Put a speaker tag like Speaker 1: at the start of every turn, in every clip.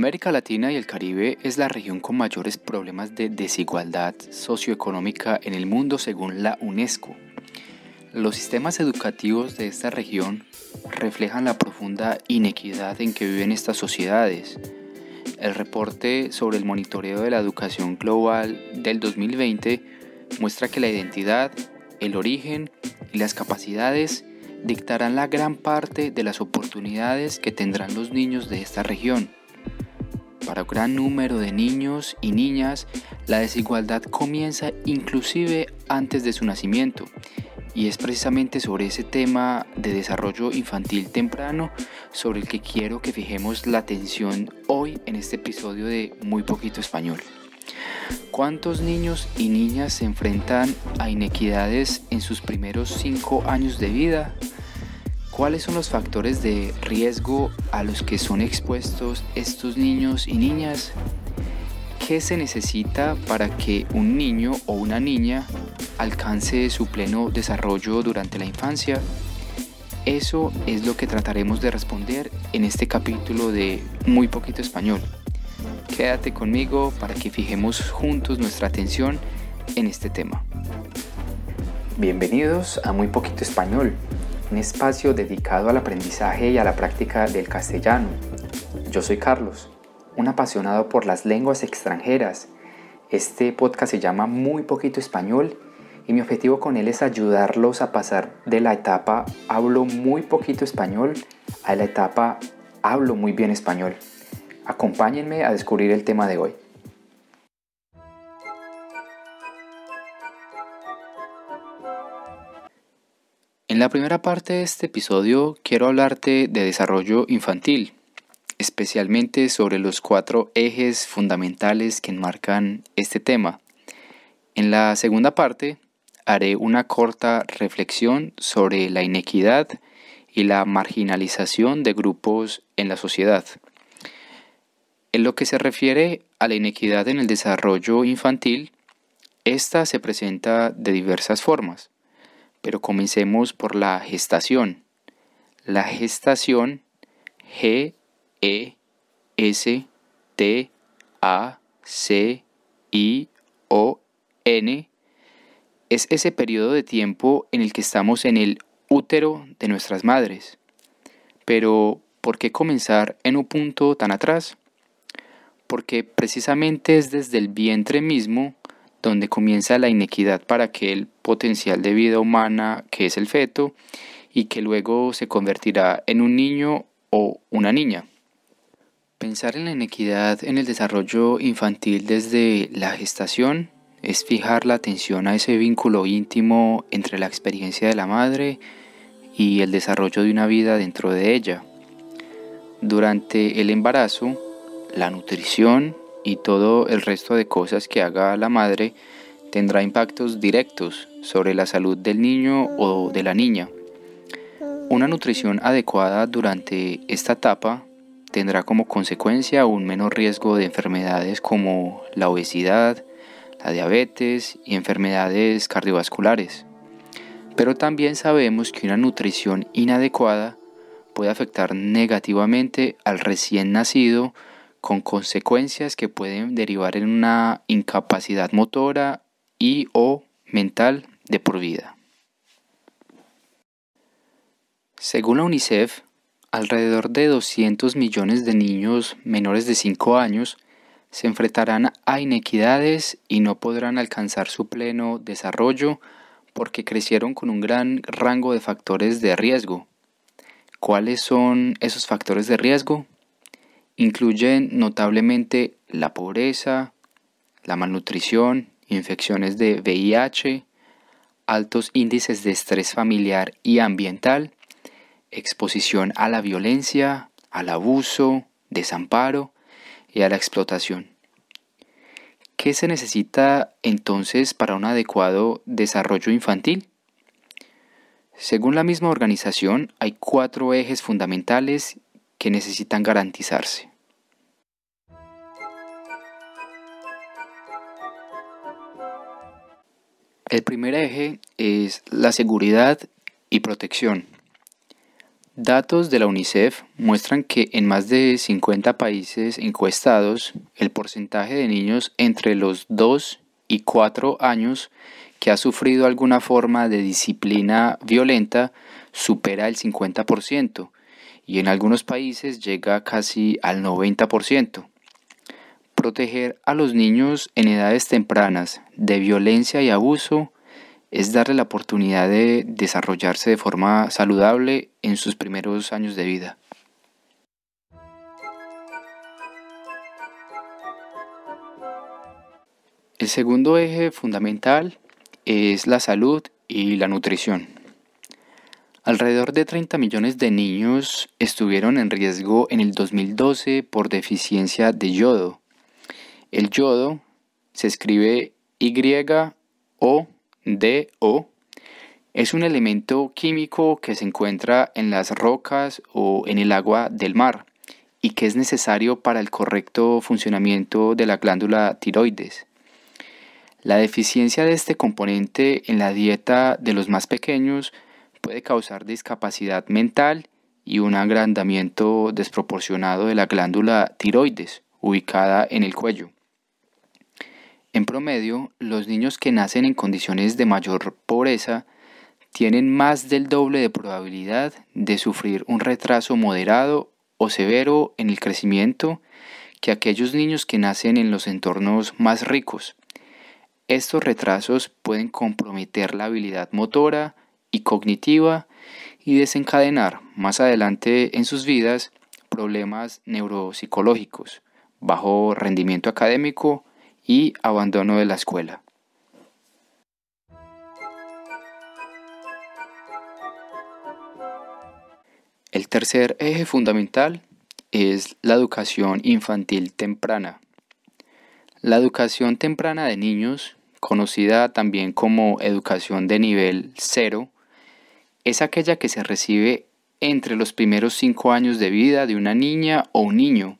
Speaker 1: América Latina y el Caribe es la región con mayores problemas de desigualdad socioeconómica en el mundo según la UNESCO. Los sistemas educativos de esta región reflejan la profunda inequidad en que viven estas sociedades. El reporte sobre el monitoreo de la educación global del 2020 muestra que la identidad, el origen y las capacidades dictarán la gran parte de las oportunidades que tendrán los niños de esta región. Para un gran número de niños y niñas, la desigualdad comienza inclusive antes de su nacimiento. Y es precisamente sobre ese tema de desarrollo infantil temprano sobre el que quiero que fijemos la atención hoy en este episodio de Muy Poquito Español. ¿Cuántos niños y niñas se enfrentan a inequidades en sus primeros cinco años de vida? ¿Cuáles son los factores de riesgo a los que son expuestos estos niños y niñas? ¿Qué se necesita para que un niño o una niña alcance su pleno desarrollo durante la infancia? Eso es lo que trataremos de responder en este capítulo de Muy Poquito Español. Quédate conmigo para que fijemos juntos nuestra atención en este tema. Bienvenidos a Muy Poquito Español un espacio dedicado al aprendizaje y a la práctica del castellano. Yo soy Carlos, un apasionado por las lenguas extranjeras. Este podcast se llama Muy Poquito Español y mi objetivo con él es ayudarlos a pasar de la etapa hablo muy poquito español a la etapa hablo muy bien español. Acompáñenme a descubrir el tema de hoy. En la primera parte de este episodio quiero hablarte de desarrollo infantil, especialmente sobre los cuatro ejes fundamentales que enmarcan este tema. En la segunda parte haré una corta reflexión sobre la inequidad y la marginalización de grupos en la sociedad. En lo que se refiere a la inequidad en el desarrollo infantil, esta se presenta de diversas formas pero comencemos por la gestación. La gestación G E S T A C I O N es ese periodo de tiempo en el que estamos en el útero de nuestras madres. Pero, ¿por qué comenzar en un punto tan atrás? Porque precisamente es desde el vientre mismo donde comienza la inequidad para aquel potencial de vida humana que es el feto y que luego se convertirá en un niño o una niña. Pensar en la inequidad en el desarrollo infantil desde la gestación es fijar la atención a ese vínculo íntimo entre la experiencia de la madre y el desarrollo de una vida dentro de ella. Durante el embarazo, la nutrición y todo el resto de cosas que haga la madre tendrá impactos directos sobre la salud del niño o de la niña. Una nutrición adecuada durante esta etapa tendrá como consecuencia un menor riesgo de enfermedades como la obesidad, la diabetes y enfermedades cardiovasculares. Pero también sabemos que una nutrición inadecuada puede afectar negativamente al recién nacido con consecuencias que pueden derivar en una incapacidad motora y o mental de por vida. Según la UNICEF, alrededor de 200 millones de niños menores de 5 años se enfrentarán a inequidades y no podrán alcanzar su pleno desarrollo porque crecieron con un gran rango de factores de riesgo. ¿Cuáles son esos factores de riesgo? Incluyen notablemente la pobreza, la malnutrición, infecciones de VIH, altos índices de estrés familiar y ambiental, exposición a la violencia, al abuso, desamparo y a la explotación. ¿Qué se necesita entonces para un adecuado desarrollo infantil? Según la misma organización, hay cuatro ejes fundamentales que necesitan garantizarse. El primer eje es la seguridad y protección. Datos de la UNICEF muestran que en más de 50 países encuestados, el porcentaje de niños entre los 2 y 4 años que ha sufrido alguna forma de disciplina violenta supera el 50% y en algunos países llega casi al 90%. Proteger a los niños en edades tempranas de violencia y abuso es darle la oportunidad de desarrollarse de forma saludable en sus primeros años de vida. El segundo eje fundamental es la salud y la nutrición. Alrededor de 30 millones de niños estuvieron en riesgo en el 2012 por deficiencia de yodo. El yodo se escribe Y-O DO es un elemento químico que se encuentra en las rocas o en el agua del mar y que es necesario para el correcto funcionamiento de la glándula tiroides. La deficiencia de este componente en la dieta de los más pequeños puede causar discapacidad mental y un agrandamiento desproporcionado de la glándula tiroides ubicada en el cuello. En promedio, los niños que nacen en condiciones de mayor pobreza tienen más del doble de probabilidad de sufrir un retraso moderado o severo en el crecimiento que aquellos niños que nacen en los entornos más ricos. Estos retrasos pueden comprometer la habilidad motora y cognitiva y desencadenar más adelante en sus vidas problemas neuropsicológicos, bajo rendimiento académico y abandono de la escuela. El tercer eje fundamental es la educación infantil temprana. La educación temprana de niños, conocida también como educación de nivel cero, es aquella que se recibe entre los primeros cinco años de vida de una niña o un niño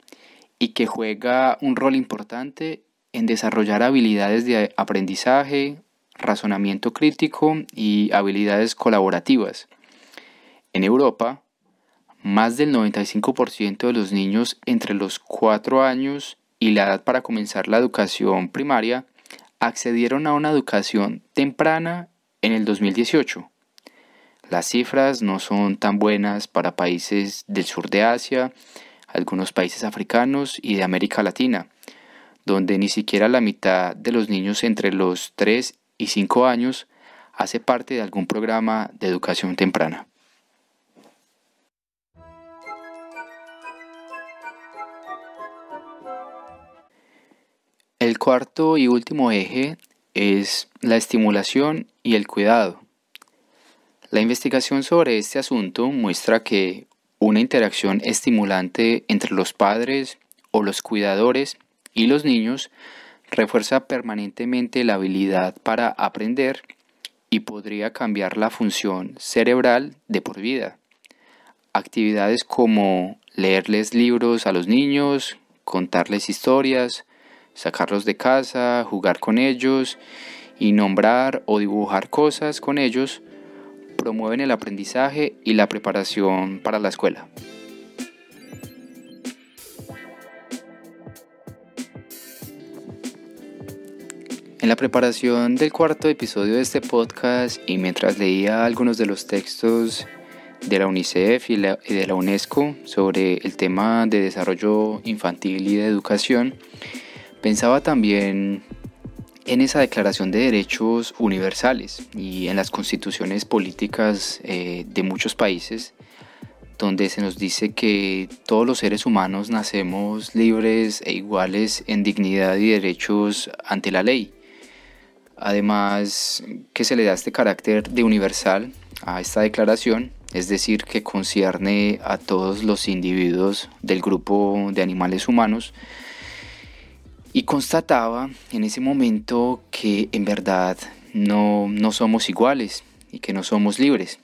Speaker 1: y que juega un rol importante en desarrollar habilidades de aprendizaje, razonamiento crítico y habilidades colaborativas. En Europa, más del 95% de los niños entre los 4 años y la edad para comenzar la educación primaria accedieron a una educación temprana en el 2018. Las cifras no son tan buenas para países del sur de Asia, algunos países africanos y de América Latina, donde ni siquiera la mitad de los niños entre los 3 y 5 años hace parte de algún programa de educación temprana. El cuarto y último eje es la estimulación y el cuidado. La investigación sobre este asunto muestra que una interacción estimulante entre los padres o los cuidadores y los niños refuerza permanentemente la habilidad para aprender y podría cambiar la función cerebral de por vida. Actividades como leerles libros a los niños, contarles historias, sacarlos de casa, jugar con ellos y nombrar o dibujar cosas con ellos promueven el aprendizaje y la preparación para la escuela. En la preparación del cuarto episodio de este podcast y mientras leía algunos de los textos de la UNICEF y, de la UNESCO sobre el tema de desarrollo infantil y de educación, pensaba también en esa Declaración de Derechos Universales y en las constituciones políticas eh, de muchos países, donde se nos dice que todos los seres humanos nacemos libres e iguales en dignidad y derechos ante la ley. Además, que se le da este carácter de universal a esta declaración, es decir, que concierne a todos los individuos del grupo de animales humanos, y constataba en ese momento que en verdad no, no somos iguales y que no somos libres.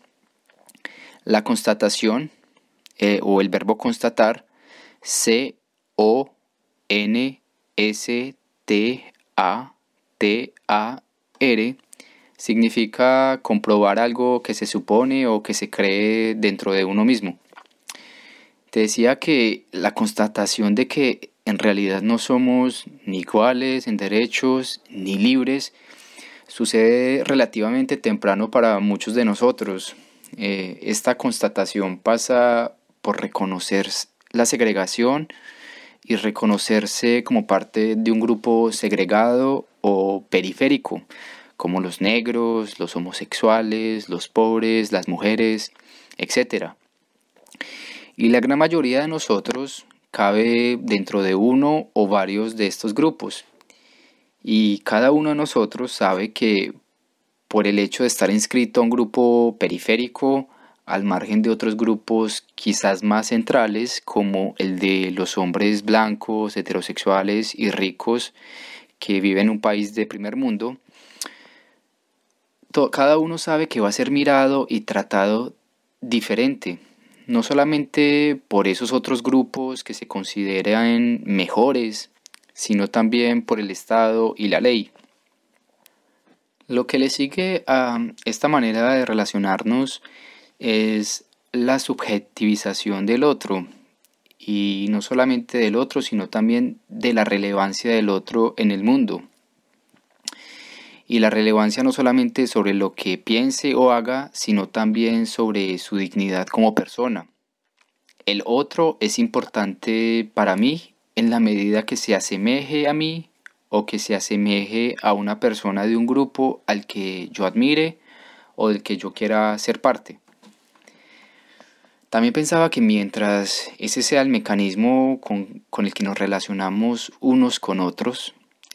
Speaker 1: La constatación eh, o el verbo constatar, C-O-N-S-T-A T-A-R significa comprobar algo que se supone o que se cree dentro de uno mismo. Te decía que la constatación de que en realidad no somos ni iguales en derechos ni libres sucede relativamente temprano para muchos de nosotros. Eh, esta constatación pasa por reconocer la segregación y reconocerse como parte de un grupo segregado o periférico, como los negros, los homosexuales, los pobres, las mujeres, etc. Y la gran mayoría de nosotros cabe dentro de uno o varios de estos grupos. Y cada uno de nosotros sabe que por el hecho de estar inscrito a un grupo periférico, al margen de otros grupos quizás más centrales, como el de los hombres blancos, heterosexuales y ricos que viven en un país de primer mundo, cada uno sabe que va a ser mirado y tratado diferente, no solamente por esos otros grupos que se consideran mejores, sino también por el Estado y la ley. Lo que le sigue a esta manera de relacionarnos es la subjetivización del otro, y no solamente del otro, sino también de la relevancia del otro en el mundo. Y la relevancia no solamente sobre lo que piense o haga, sino también sobre su dignidad como persona. El otro es importante para mí en la medida que se asemeje a mí o que se asemeje a una persona de un grupo al que yo admire o del que yo quiera ser parte. También pensaba que mientras ese sea el mecanismo con, con, el que nos relacionamos unos con otros,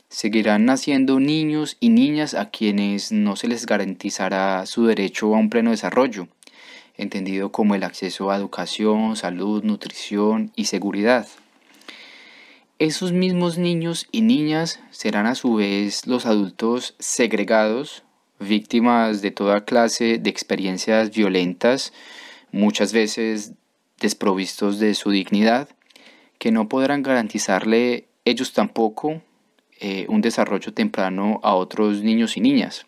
Speaker 1: seguirán naciendo niños y niñas a quienes no se les garantizará su derecho a un pleno desarrollo, entendido como el acceso a educación, salud, nutrición y seguridad. Esos mismos niños y niñas serán a su vez los adultos segregados, víctimas de toda clase de experiencias violentas, muchas veces desprovistos de su dignidad, que no podrán garantizarle ellos tampoco eh, un desarrollo temprano a otros niños y niñas.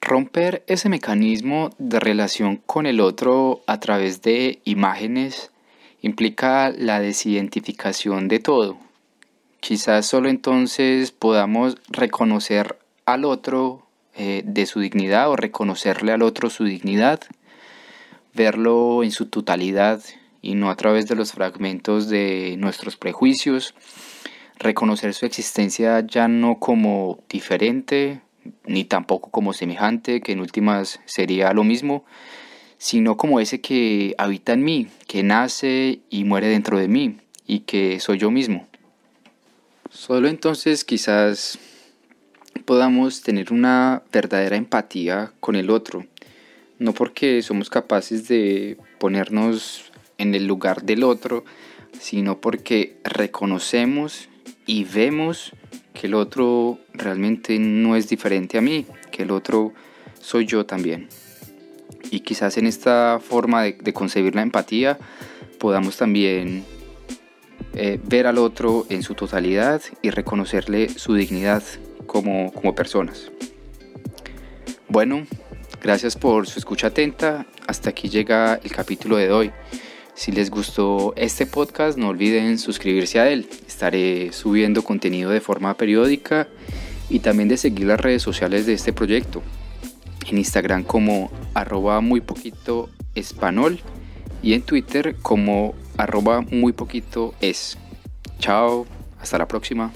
Speaker 1: Romper ese mecanismo de relación con el otro a través de imágenes implica la desidentificación de todo. Quizás solo entonces podamos reconocer al otro eh, de su dignidad o reconocerle al otro su dignidad, verlo en su totalidad y no a través de los fragmentos de nuestros prejuicios, reconocer su existencia ya no como diferente, ni tampoco como semejante, que en últimas sería lo mismo, sino como ese que habita en mí, que nace y muere dentro de mí y que soy yo mismo. Solo entonces quizás podamos tener una verdadera empatía con el otro, no porque somos capaces de ponernos en el lugar del otro, sino porque reconocemos y vemos que el otro realmente no es diferente a mí, que el otro soy yo también. Y quizás en esta forma de, concebir la empatía podamos también eh, ver al otro en su totalidad y reconocerle su dignidad como, como personas. Bueno, gracias por su escucha atenta. Hasta aquí llega el capítulo de hoy. Si les gustó este podcast, no olviden suscribirse a él. Estaré subiendo contenido de forma periódica y también de seguir las redes sociales de este proyecto en Instagram como arroba muy poquito español y en Twitter como arroba muy poquito. Chao, hasta la próxima.